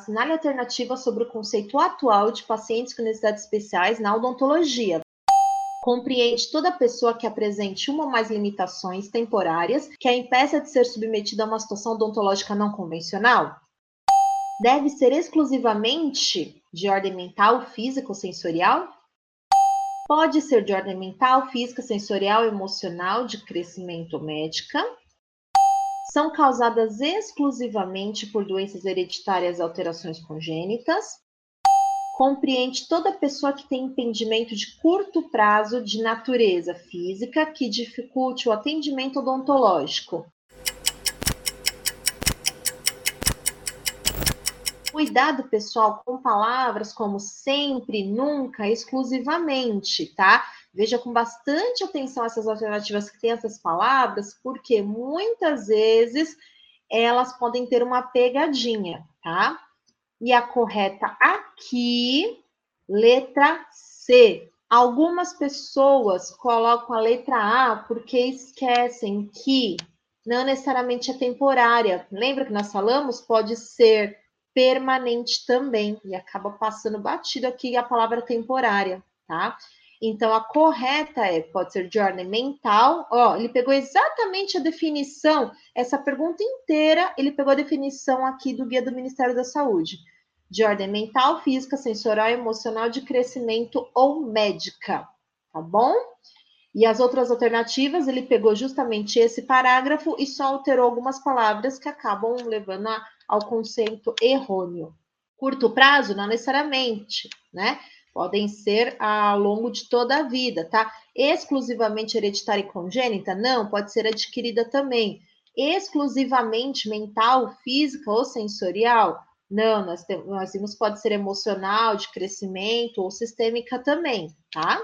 assinale alternativa sobre o conceito atual de pacientes com necessidades especiais na odontologia. Compreende toda pessoa que apresente uma ou mais limitações temporárias que a impeça de ser submetida a uma situação odontológica não convencional? Deve ser exclusivamente de ordem mental, física ou sensorial? Pode ser de ordem mental, física, sensorial, emocional, de crescimento médica. São causadas exclusivamente por doenças hereditárias e alterações congênitas. Compreende toda pessoa que tem impedimento de curto prazo de natureza física que dificulte o atendimento odontológico. Cuidado, pessoal, com palavras como sempre, nunca, exclusivamente, tá? Veja com bastante atenção essas alternativas que têm essas palavras, porque muitas vezes elas podem ter uma pegadinha, tá? E a correta aqui, letra C. Algumas pessoas colocam a letra A porque esquecem que não necessariamente é temporária. Lembra que nós falamos? Pode ser permanente também, e acaba passando batido aqui a palavra temporária, tá? Então, a correta é, pode ser ordem mental, ó, ele pegou exatamente a definição, essa pergunta inteira, ele pegou a definição aqui do Guia do Ministério da Saúde, de ordem mental, física, sensorial, emocional, de crescimento ou médica, tá bom? E as outras alternativas, ele pegou justamente esse parágrafo e só alterou algumas palavras que acabam levando a ao conceito errôneo. Curto prazo, não necessariamente, né? Podem ser ao longo de toda a vida, tá? Exclusivamente hereditária e congênita? Não, pode ser adquirida também. Exclusivamente mental, física ou sensorial? Não, nós, temos, nós temos pode ser emocional, de crescimento ou sistêmica também, tá?